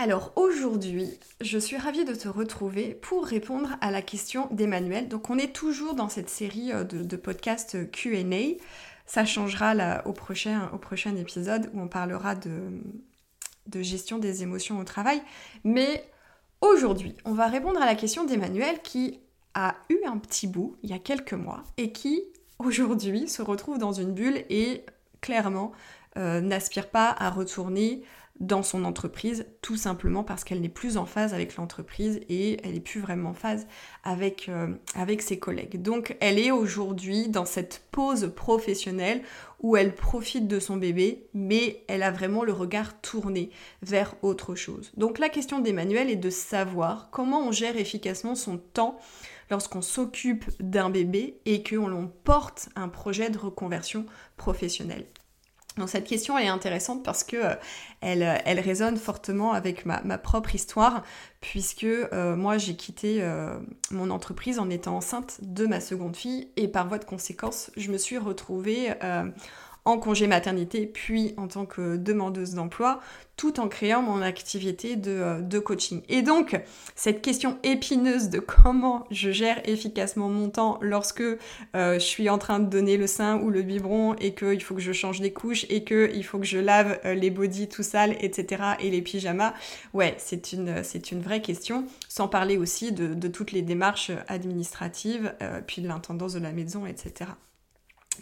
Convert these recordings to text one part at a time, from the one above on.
Alors aujourd'hui, je suis ravie de te retrouver pour répondre à la question d'Emmanuel. Donc on est toujours dans cette série euh, de, podcasts euh, QA. Ça changera au, prochain, épisode où on parlera de, de gestion des émotions au travail. Mais aujourd'hui, on va répondre à la question d'Emmanuel qui a eu un petit bout il y a quelques mois et qui aujourd'hui se retrouve dans une bulle et clairement euh, n'aspire pas à retourner dans son entreprise, tout simplement parce qu'elle n'est plus en phase avec l'entreprise et elle n'est plus vraiment en phase avec, euh, avec ses collègues. Donc elle est aujourd'hui dans cette pause professionnelle où elle profite de son bébé, mais elle a vraiment le regard tourné vers autre chose. Donc la question d'Emmanuel est de savoir comment on gère efficacement son temps lorsqu'on s'occupe d'un bébé et qu'on porte un projet de reconversion professionnelle. Donc cette question est intéressante parce que euh, elle, elle, résonne fortement avec ma, propre histoire puisque euh, moi j'ai quitté euh, mon entreprise en étant enceinte de ma seconde fille et par voie de conséquence je me suis retrouvée en congé maternité, puis en tant que demandeuse d'emploi, tout en créant mon activité de, euh, coaching. Et donc, cette question épineuse de comment je gère efficacement mon temps lorsque euh, je suis en train de donner le sein ou le biberon et qu'il faut que je change des couches et qu'il faut que je lave euh, les bodys tout sales, etc. et les pyjamas, ouais, c'est une, c'est une vraie question, sans parler aussi de, toutes les démarches administratives, puis de l'intendance de la maison, etc.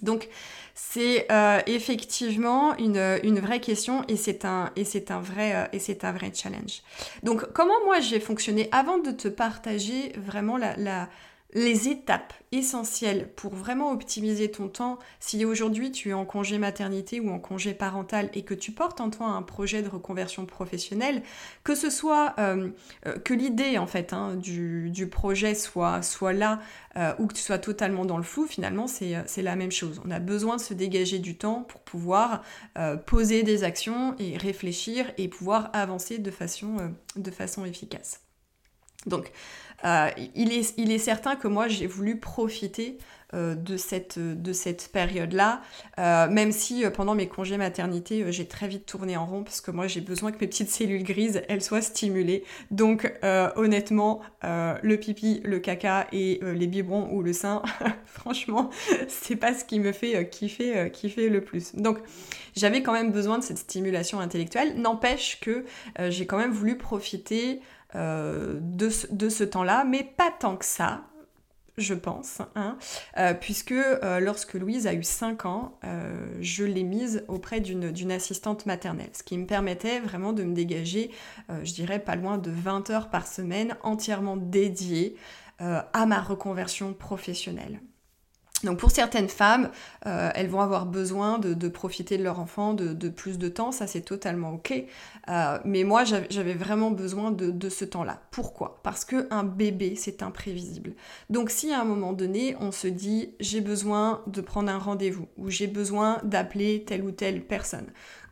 Donc c'est euh, effectivement une, vraie question et c'est un, un, vrai, euh, et c'est un vrai challenge. Donc comment moi j'ai fonctionné avant de te partager vraiment la, les étapes essentielles pour vraiment optimiser ton temps si aujourd'hui tu es en congé maternité ou en congé parental et que tu portes en toi un projet de reconversion professionnelle, que ce soit euh, euh, que l'idée en fait hein, du, projet soit, là euh, ou que tu sois totalement dans le flou, finalement c'est la même chose. On a besoin de se dégager du temps pour pouvoir poser des actions et réfléchir et pouvoir avancer de façon efficace. Donc, euh, il, est, certain que moi, j'ai voulu profiter euh, de cette, de cette période-là, euh, même si pendant mes congés maternité, j'ai très vite tourné en rond, parce que moi, j'ai besoin que mes petites cellules grises, elles soient stimulées. Donc, honnêtement, le pipi, le caca et les biberons ou le sein, franchement, c'est pas ce qui me fait kiffer le plus. Donc, j'avais quand même besoin de cette stimulation intellectuelle. N'empêche que j'ai quand même voulu profiter euh, de, ce, temps-là, mais pas tant que ça, je pense, hein, euh, puisque euh, lorsque Louise a eu 5 ans, je l'ai mise auprès d'une assistante maternelle, ce qui me permettait vraiment de me dégager, je dirais, pas loin de 20 heures par semaine entièrement dédiées à ma reconversion professionnelle. Donc pour certaines femmes, euh, elles vont avoir besoin de, profiter de leur enfant de, plus de temps, ça c'est totalement ok. Euh, mais moi j'avais vraiment besoin de, ce temps-là. Pourquoi? Parce qu'un bébé c'est imprévisible. Donc si à un moment donné on se dit j'ai besoin de prendre un rendez-vous ou j'ai besoin d'appeler telle ou telle personne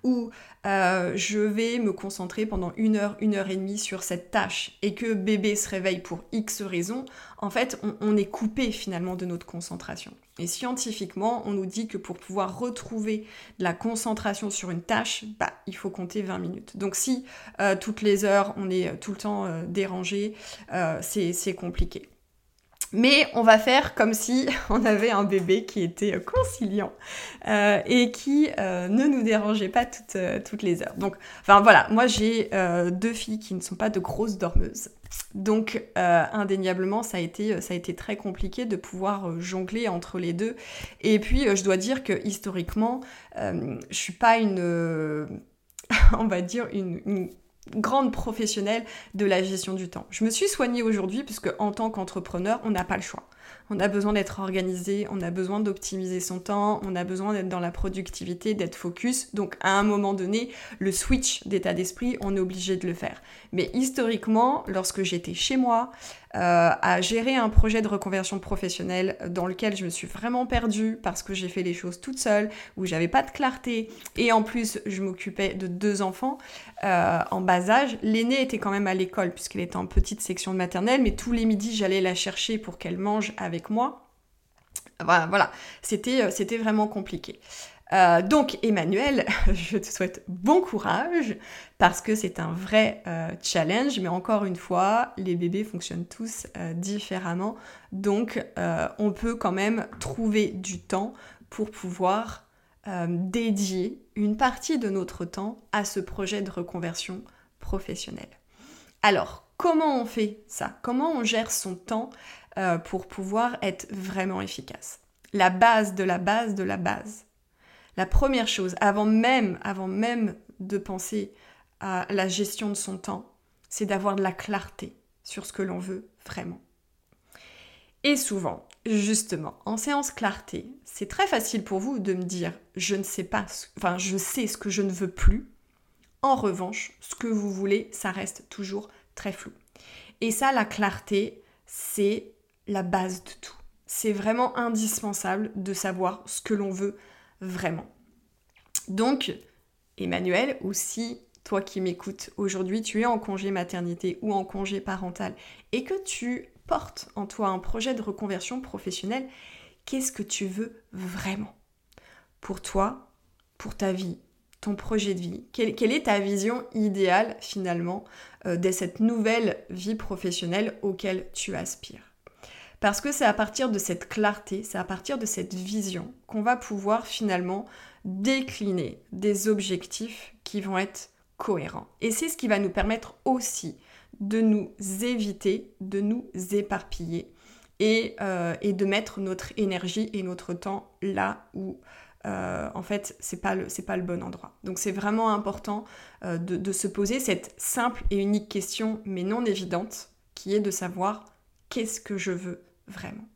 ou euh, je vais me concentrer pendant une heure, une heure et demie sur cette tâche et que bébé se réveille pour X raisons, en fait, on, est coupé finalement de notre concentration. Et scientifiquement, on nous dit que pour pouvoir retrouver la concentration sur une tâche, bah, il faut compter 20 minutes. Donc si euh, toutes les heures, on est tout le temps euh, dérangé, c'est compliqué. Mais on va faire comme si on avait un bébé qui était conciliant euh, et qui euh, ne nous dérangeait pas toutes, euh, les heures. Donc, enfin voilà, moi j'ai deux filles qui ne sont pas de grosses dormeuses. Donc, indéniablement, ça a, été, ça a été très compliqué de pouvoir jongler entre les deux. Et puis, je dois dire que historiquement, je suis pas une, on va dire, une grande professionnelle de la gestion du temps. Je me suis soignée aujourd'hui puisque en tant qu'entrepreneur, on n'a pas le choix. On a besoin d'être organisé, on a besoin d'optimiser son temps, on a besoin d'être dans la productivité, d'être focus. Donc à un moment donné, le switch d'état d'esprit, on est obligé de le faire. Mais historiquement, lorsque j'étais chez moi, à gérer un projet de reconversion professionnelle dans lequel je me suis vraiment perdue parce que j'ai fait les choses toute seule, où j'avais pas de clarté et en plus je m'occupais de deux enfants euh, en bas âge. L'aîné était quand même à l'école puisqu'elle était en petite section de maternelle, mais tous les midis j'allais la chercher pour qu'elle mange avec moi. Voilà, voilà. c'était euh, vraiment compliqué. Euh, donc Emmanuel, je te souhaite bon courage parce que c'est un vrai euh, challenge, mais encore une fois, les bébés fonctionnent tous euh, différemment, donc on peut quand même trouver du temps pour pouvoir dédier une partie de notre temps à ce projet de reconversion professionnelle. Alors, comment on fait ça? Comment on gère son temps pour pouvoir être vraiment efficace? La base de la base de la base, la première chose, avant même, avant même de penser à la gestion de son temps, c'est d'avoir de la clarté sur ce que l'on veut vraiment. Et souvent, justement, en séance clarté, c'est très facile pour vous de me dire je ne sais pas, je sais ce que je ne veux plus. En revanche, ce que vous voulez, ça reste toujours très flou. Et ça, la clarté, c'est la base de tout. C'est vraiment indispensable de savoir ce que l'on veut vraiment. Donc, Emmanuel, ou si toi qui m'écoutes aujourd'hui, tu es en congé maternité ou en congé parental et que tu portes en toi un projet de reconversion professionnelle, qu'est-ce que tu veux vraiment pour toi, pour ta vie, ton projet de vie? Quelle, est ta vision idéale finalement euh, de cette nouvelle vie professionnelle auquel tu aspires? Parce que c'est à partir de cette clarté, c'est à partir de cette vision qu'on va pouvoir finalement décliner des objectifs qui vont être cohérents. Et c'est ce qui va nous permettre aussi de nous éviter, de nous éparpiller et, euh, de mettre notre énergie et notre temps là où euh, en fait c'est pas le pas le bon endroit. Donc c'est vraiment important euh, de se poser cette simple et unique question mais non évidente qui est de savoir qu'est-ce que je veux vraiment.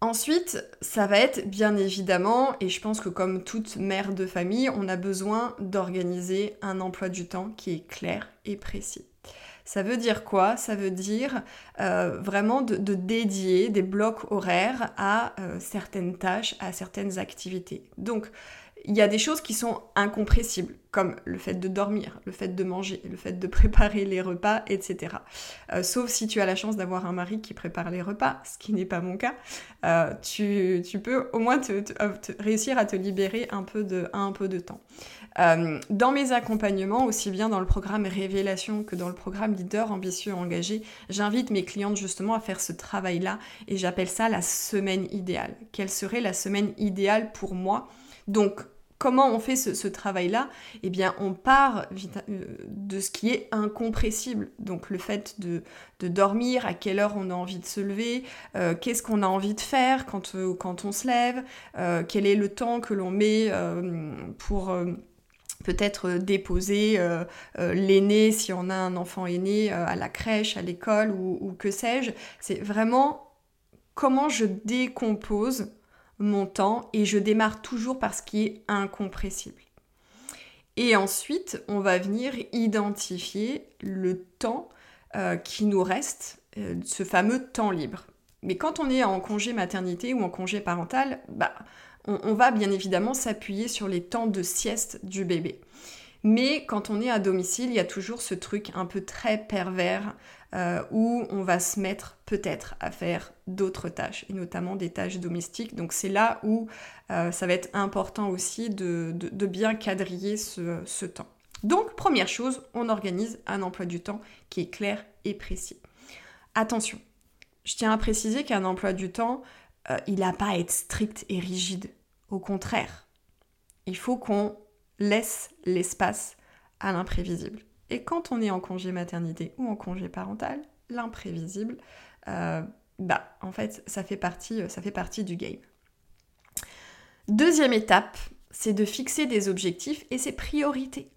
Ensuite, ça va être bien évidemment, et je pense que comme toute mère de famille, on a besoin d'organiser un emploi du temps qui est clair et précis. Ça veut dire quoi? Ça veut dire euh, vraiment de, dédier des blocs horaires à euh, certaines tâches, à certaines activités. Donc, il y a des choses qui sont incompressibles, comme le fait de dormir, le fait de manger, le fait de préparer les repas, etc. Euh, sauf si tu as la chance d'avoir un mari qui prépare les repas, ce qui n'est pas mon cas, euh, tu, peux au moins euh, réussir à te libérer un peu de, un peu de temps. dans mes accompagnements, aussi bien dans le programme Révélation que dans le programme Leader ambitieux engagé, j'invite mes clientes justement à faire ce travail-là et j'appelle ça la semaine idéale. Quelle serait la semaine idéale pour moi? Donc, comment on fait ce, travail-là Eh bien, on part euh, de ce qui est incompressible. Donc, le fait de, dormir, à quelle heure on a envie de se lever, euh, qu'est-ce qu'on a envie de faire quand, euh, on se lève, quel est le temps que l'on met pour peut-être déposer l'aîné si on a un enfant aîné à la crèche, à l'école ou que sais-je. C'est vraiment comment je décompose mon temps et je démarre toujours par ce qui est incompressible. Et ensuite, on va venir identifier le temps euh, qui nous reste, euh, ce fameux temps libre. Mais quand on est en congé maternité ou en congé parental, bah, on va bien évidemment s'appuyer sur les temps de sieste du bébé. Mais quand on est à domicile, il y a toujours ce truc un peu très pervers euh, où on va se mettre peut-être à faire d'autres tâches, et notamment des tâches domestiques. Donc c'est là où euh, ça va être important aussi de, bien quadriller ce, temps. Donc première chose, on organise un emploi du temps qui est clair et précis. Attention, je tiens à préciser qu'un emploi du temps, euh, il n'a pas à être strict et rigide. Au contraire, il faut qu'on laisse l'espace à l'imprévisible. Et quand on est en congé maternité ou en congé parental, l'imprévisible, euh, bah en fait ça fait partie, ça fait partie du game. Deuxième étape, c'est de fixer des objectifs et ses priorités.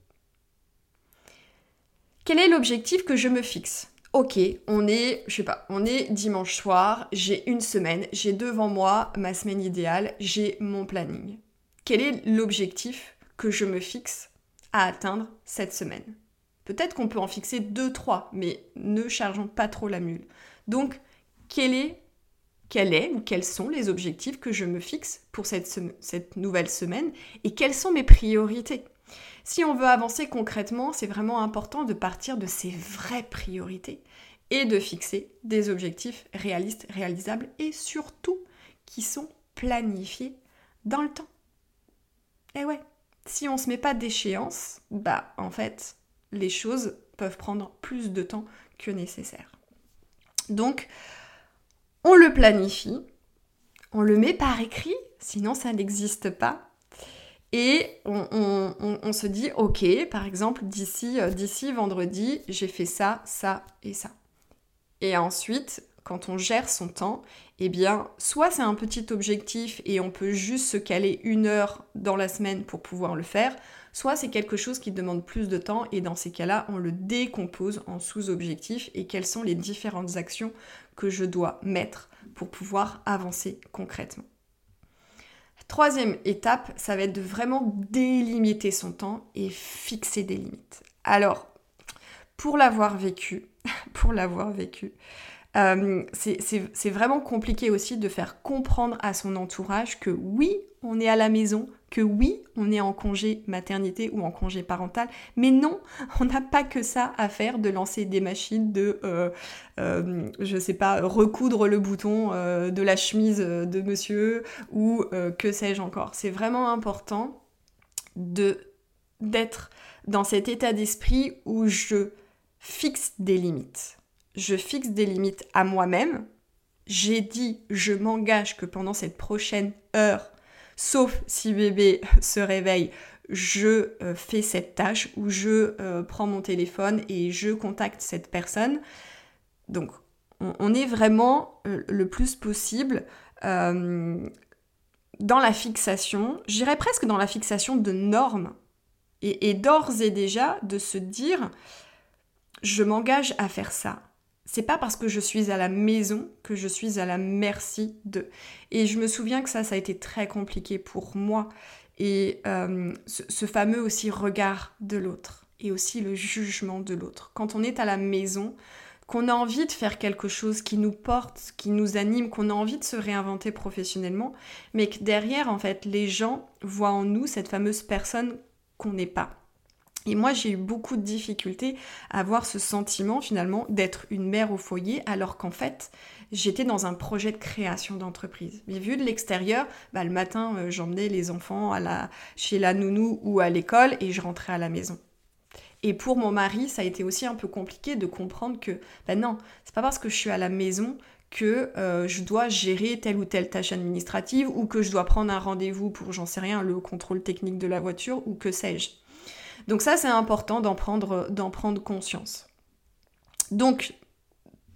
Quel est l'objectif que je me fixe? Ok, on est, je sais pas, on est dimanche soir, j'ai une semaine, j'ai devant moi ma semaine idéale, j'ai mon planning. Quel est l'objectif que je me fixe à atteindre cette semaine? Peut-être qu'on peut en fixer deux, trois, mais ne chargeons pas trop la mule. Donc, quel est, ou quels sont les objectifs que je me fixe pour cette, nouvelle semaine et quelles sont mes priorités? Si on veut avancer concrètement, c'est vraiment important de partir de ses vraies priorités et de fixer des objectifs réalistes, réalisables et surtout qui sont planifiés dans le temps. Et eh ouais, si on se met pas d'échéance, bah en fait, les choses peuvent prendre plus de temps que nécessaire. Donc, on le planifie, on le met par écrit, sinon ça n'existe pas. Et on, se dit, ok, par exemple, d'ici, euh, d'ici vendredi, j'ai fait ça, ça et ça. Et ensuite, quand on gère son temps, eh bien, soit c'est un petit objectif et on peut juste se caler une heure dans la semaine pour pouvoir le faire, soit c'est quelque chose qui demande plus de temps et dans ces cas-là, on le décompose en sous-objectifs et quelles sont les différentes actions que je dois mettre pour pouvoir avancer concrètement. Troisième étape, ça va être de vraiment délimiter son temps et fixer des limites. Alors, pour l'avoir vécu, pour l'avoir vécu, euh, c'est vraiment compliqué aussi de faire comprendre à son entourage que oui, on est à la maison, que oui, on est en congé maternité ou en congé parental, mais non, on n'a pas que ça à faire de lancer des machines, de, euh, euh, je sais pas, recoudre le bouton de la chemise de monsieur ou que sais-je encore. C'est vraiment important d'être dans cet état d'esprit où je fixe des limites je fixe des limites à moi-même. J'ai dit, je m'engage que pendant cette prochaine heure, sauf si bébé se réveille, je euh, fais cette tâche ou je euh, prends mon téléphone et je contacte cette personne. Donc, on, est vraiment euh, le plus possible dans la fixation, j'irais presque dans la fixation de normes. et d'ores et déjà de se dire, je m'engage à faire ça c'est pas parce que je suis à la maison que je suis à la merci de. Et je me souviens que ça, ça a été très compliqué pour moi. Et euh, ce, fameux aussi regard de l'autre et aussi le jugement de l'autre. Quand on est à la maison, qu'on a envie de faire quelque chose qui nous porte, qui nous anime, qu'on a envie de se réinventer professionnellement, mais que derrière, en fait, les gens voient en nous cette fameuse personne qu'on n'est pas. Et moi, j'ai eu beaucoup de difficultés à avoir ce sentiment finalement d'être une mère au foyer, alors qu'en fait, j'étais dans un projet de création d'entreprise. Mais vu de l'extérieur, bah, le matin, euh, j'emmenais les enfants chez la nounou ou à l'école et je rentrais à la maison. Et pour mon mari, ça a été aussi un peu compliqué de comprendre que, ben non, c'est pas parce que je suis à la maison que euh, je dois gérer telle ou telle tâche administrative ou que je dois prendre un rendez-vous pour, j'en sais rien, le contrôle technique de la voiture ou que sais-je. Donc ça, c'est important d'en prendre, conscience. Donc,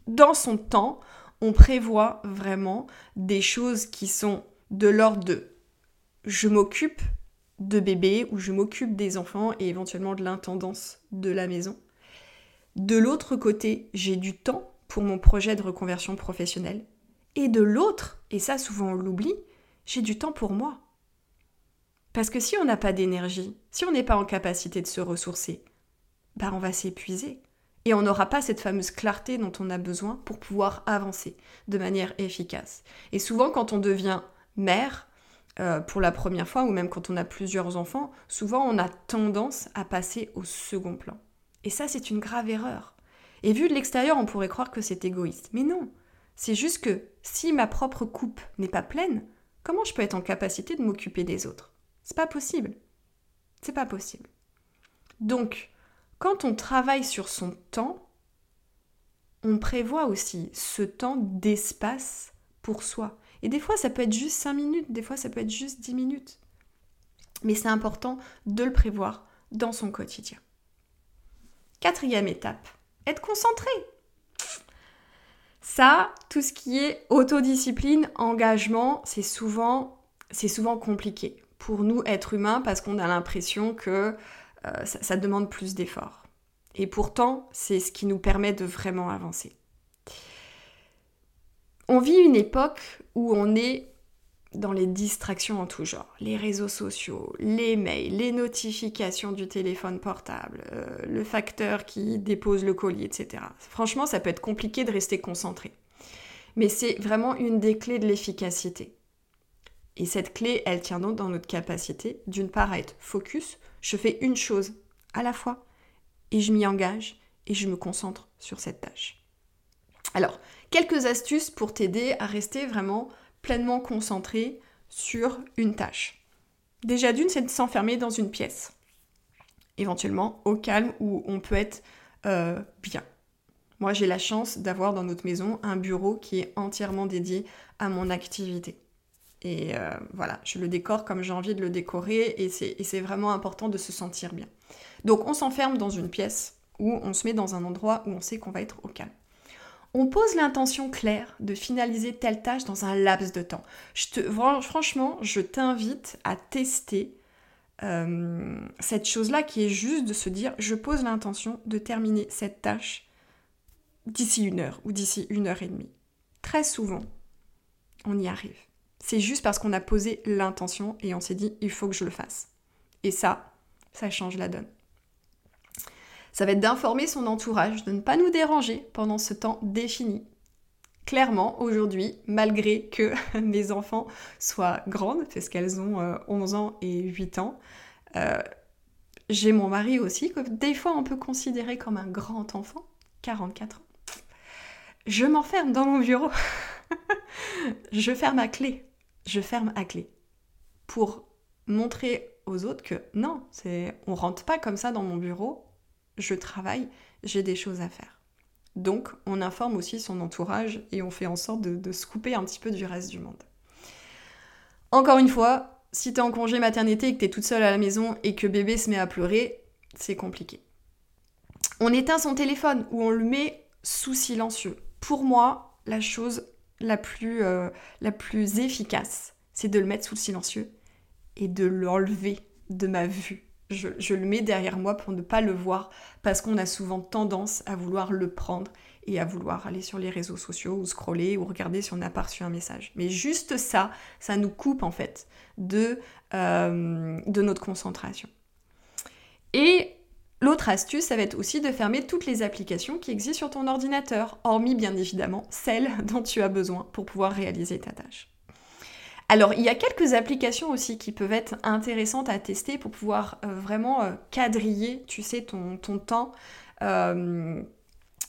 dans son temps, on prévoit vraiment des choses qui sont de l'ordre de je m'occupe de bébé ou je m'occupe des enfants et éventuellement de l'intendance de la maison. De l'autre côté, j'ai du temps pour mon projet de reconversion professionnelle. Et de l'autre, et ça souvent on l'oublie, j'ai du temps pour moi. Parce que si on n'a pas d'énergie, si on n'est pas en capacité de se ressourcer, bah on va s'épuiser. Et on n'aura pas cette fameuse clarté dont on a besoin pour pouvoir avancer de manière efficace. Et souvent quand on devient mère, euh, pour la première fois, ou même quand on a plusieurs enfants, souvent on a tendance à passer au second plan. Et ça, c'est une grave erreur. Et vu de l'extérieur, on pourrait croire que c'est égoïste. Mais non, c'est juste que si ma propre coupe n'est pas pleine, comment je peux être en capacité de m'occuper des autres? C'est pas possible. C'est pas possible. Donc, quand on travaille sur son temps, on prévoit aussi ce temps d'espace pour soi. Et des fois, ça peut être juste 5 minutes, des fois, ça peut être juste 10 minutes. Mais c'est important de le prévoir dans son quotidien. Quatrième étape, être concentré. Ça, tout ce qui est autodiscipline, engagement, c'est souvent, c'est souvent compliqué pour nous, êtres humains, parce qu'on a l'impression que euh, ça, demande plus d'efforts. Et pourtant, c'est ce qui nous permet de vraiment avancer. On vit une époque où on est dans les distractions en tout genre, les réseaux sociaux, les mails, les notifications du téléphone portable, euh, le facteur qui dépose le colis, etc. Franchement, ça peut être compliqué de rester concentré. Mais c'est vraiment une des clés de l'efficacité. Et cette clé, elle tient donc dans notre capacité, d'une part, à être focus, je fais une chose à la fois, et je m'y engage, et je me concentre sur cette tâche. Alors, quelques astuces pour t'aider à rester vraiment pleinement concentré sur une tâche. Déjà d'une, c'est de s'enfermer dans une pièce, éventuellement au calme où on peut être euh, bien. Moi, j'ai la chance d'avoir dans notre maison un bureau qui est entièrement dédié à mon activité. Et euh, voilà, je le décore comme j'ai envie de le décorer et c'est vraiment important de se sentir bien. Donc on s'enferme dans une pièce où on se met dans un endroit où on sait qu'on va être au calme on pose l'intention claire de finaliser telle tâche dans un laps de temps. Franchement, je t'invite à tester euh, cette chose-là qui est juste de se dire, je pose l'intention de terminer cette tâche d'ici une heure ou d'ici une heure et demie. Très souvent, on y arrive. C'est juste parce qu'on a posé l'intention et on s'est dit, il faut que je le fasse. Et ça, ça change la donne. Ça va être d'informer son entourage de ne pas nous déranger pendant ce temps défini. Clairement, aujourd'hui, malgré que mes enfants soient grandes, parce qu'elles ont 11 euh, ans et 8 ans, euh, j'ai mon mari aussi, que des fois on peut considérer comme un grand enfant, 44 ans. Je m'enferme dans mon bureau. je ferme à clé. Je ferme à clé. Pour montrer aux autres que non, c'est on rentre pas comme ça dans mon bureau, je travaille, j'ai des choses à faire. Donc, on informe aussi son entourage et on fait en sorte de, se couper un petit peu du reste du monde. Encore une fois, si tu es en congé maternité et que tu es toute seule à la maison et que bébé se met à pleurer, c'est compliqué. On éteint son téléphone ou on le met sous silencieux. Pour moi, la chose la plus, euh, la plus efficace, c'est de le mettre sous le silencieux et de l'enlever de ma vue je, le mets derrière moi pour ne pas le voir parce qu'on a souvent tendance à vouloir le prendre et à vouloir aller sur les réseaux sociaux ou scroller ou regarder si on a pas reçu un message. Mais juste ça, ça nous coupe en fait de, euh, de notre concentration. Et l'autre astuce, ça va être aussi de fermer toutes les applications qui existent sur ton ordinateur, hormis bien évidemment celles dont tu as besoin pour pouvoir réaliser ta tâche. Alors, il y a quelques applications aussi qui peuvent être intéressantes à tester pour pouvoir euh, vraiment euh, quadriller, tu sais, ton, temps. Euh,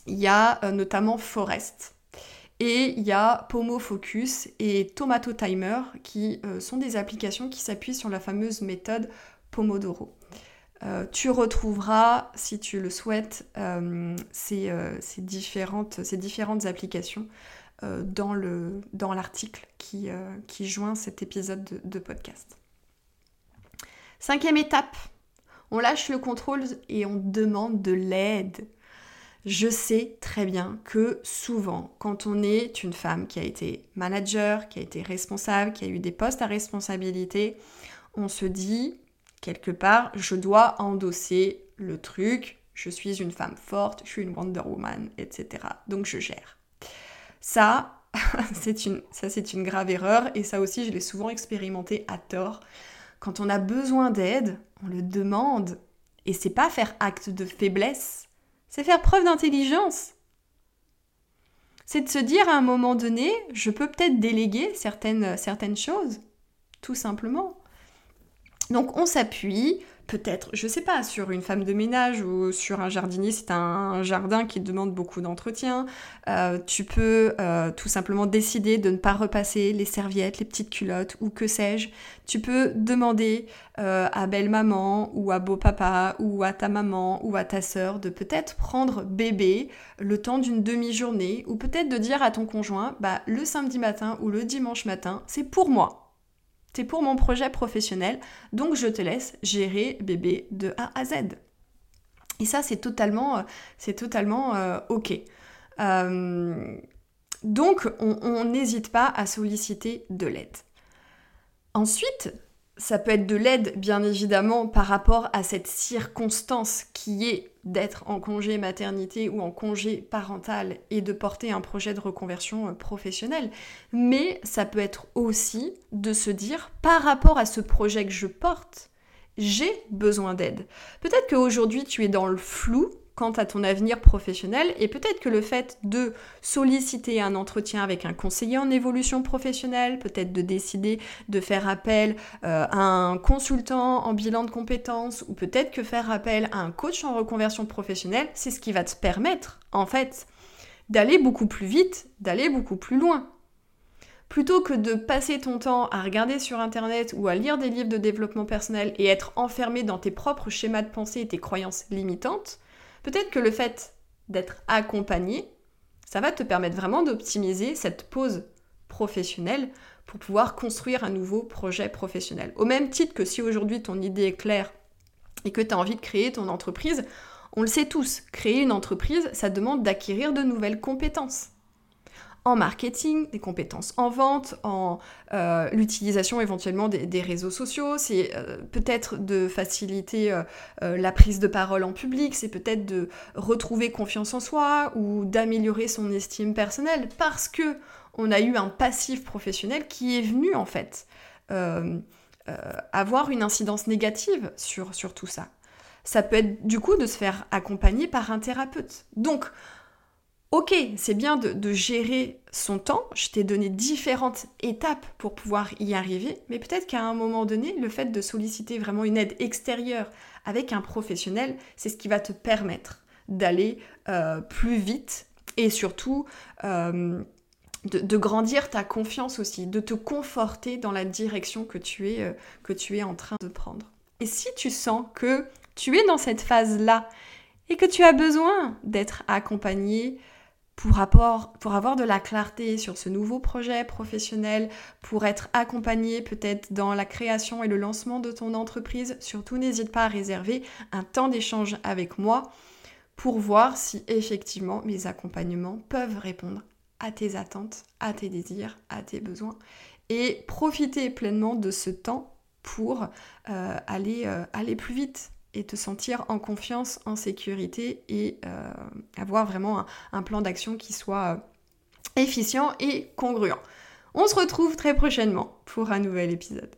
il y a notamment Forest. Et il y a Pomo Focus et Tomato Timer qui sont des applications qui s'appuient sur la fameuse méthode Pomodoro. Tu retrouveras, si tu le souhaites, ces, différentes, ces différentes applications euh, dans, le, dans l'article qui, euh, joint cet épisode de, de podcast. Cinquième étape, on lâche le contrôle et on demande de l'aide. Je sais très bien que souvent, quand on est une femme qui a été manager, qui a été responsable, qui a eu des postes à responsabilité, on se dit, quelque part, je dois endosser le truc, je suis une femme forte, je suis une Wonder Woman, etc. Donc je gère. Ça, c'est une, ça c'est une grave erreur et ça aussi je l'ai souvent expérimenté à tort. Quand on a besoin d'aide, on le demande et c'est pas faire acte de faiblesse, c'est faire preuve d'intelligence. C'est de se dire à un moment donné, je peux peut-être déléguer certaines, certaines choses, tout simplement. Donc on s'appuie peut-être, je sais pas, sur une femme de ménage ou sur un jardinier c'est un, jardin qui demande beaucoup d'entretien. Euh, tu peux euh, tout simplement décider de ne pas repasser les serviettes, les petites culottes ou que sais-je. Tu peux demander euh, à belle-maman ou à beau-papa ou à ta maman ou à ta sœur de peut-être prendre bébé le temps d'une demi-journée ou peut-être de dire à ton conjoint, bah le samedi matin ou le dimanche matin, c'est pour moi. C'est pour mon projet professionnel, donc je te laisse gérer bébé de A à Z. Et ça, c'est totalement, euh, c'est totalement euh, ok. Euh, donc, on n'hésite pas à solliciter de l'aide. Ensuite, ça peut être de l'aide, bien évidemment, par rapport à cette circonstance qui est d'être en congé maternité ou en congé parental et de porter un projet de reconversion euh, professionnelle. Mais ça peut être aussi de se dire, par rapport à ce projet que je porte, j'ai besoin d'aide. Peut-être qu'aujourd'hui tu es dans le flou quant à ton avenir professionnel et peut-être que le fait de solliciter un entretien avec un conseiller en évolution professionnelle, peut-être de décider de faire appel euh, à un consultant en bilan de compétences ou peut-être que faire appel à un coach en reconversion professionnelle, c'est ce qui va te permettre en fait d'aller beaucoup plus vite, d'aller beaucoup plus loin. Plutôt que de passer ton temps à regarder sur internet ou à lire des livres de développement personnel et être enfermé dans tes propres schémas de pensée et tes croyances limitantes, Peut-être que le fait d'être accompagné, ça va te permettre vraiment d'optimiser cette pause professionnelle pour pouvoir construire un nouveau projet professionnel. Au même titre que si aujourd'hui ton idée est claire et que tu as envie de créer ton entreprise, on le sait tous, créer une entreprise, ça demande d'acquérir de nouvelles compétences en marketing, des compétences en vente, en euh, l'utilisation éventuellement des, réseaux sociaux, c'est euh, peut-être de faciliter euh, la prise de parole en public, c'est peut-être de retrouver confiance en soi ou d'améliorer son estime personnelle parce que on a eu un passif professionnel qui est venu en fait avoir une incidence négative sur, sur tout ça. Ça peut être du coup de se faire accompagner par un thérapeute. Donc, Ok, c'est bien de, gérer son temps, je t'ai donné différentes étapes pour pouvoir y arriver, mais peut-être qu'à un moment donné, le fait de solliciter vraiment une aide extérieure avec un professionnel, c'est ce qui va te permettre d'aller euh, plus vite et surtout euh, de, grandir ta confiance aussi, de te conforter dans la direction que tu es, euh, que tu es en train de prendre. Et si tu sens que tu es dans cette phase-là et que tu as besoin d'être accompagné, pour, avoir de la clarté sur ce nouveau projet professionnel, pour être accompagné peut-être dans la création et le lancement de ton entreprise, surtout n'hésite pas à réserver un temps d'échange avec moi pour voir si effectivement mes accompagnements peuvent répondre à tes attentes, à tes désirs, à tes besoins. Et profiter pleinement de ce temps pour euh, aller, euh, aller plus vite et te sentir en confiance, en sécurité et euh, avoir vraiment un, plan d'action qui soit euh, efficient et congruent. On se retrouve très prochainement pour un nouvel épisode.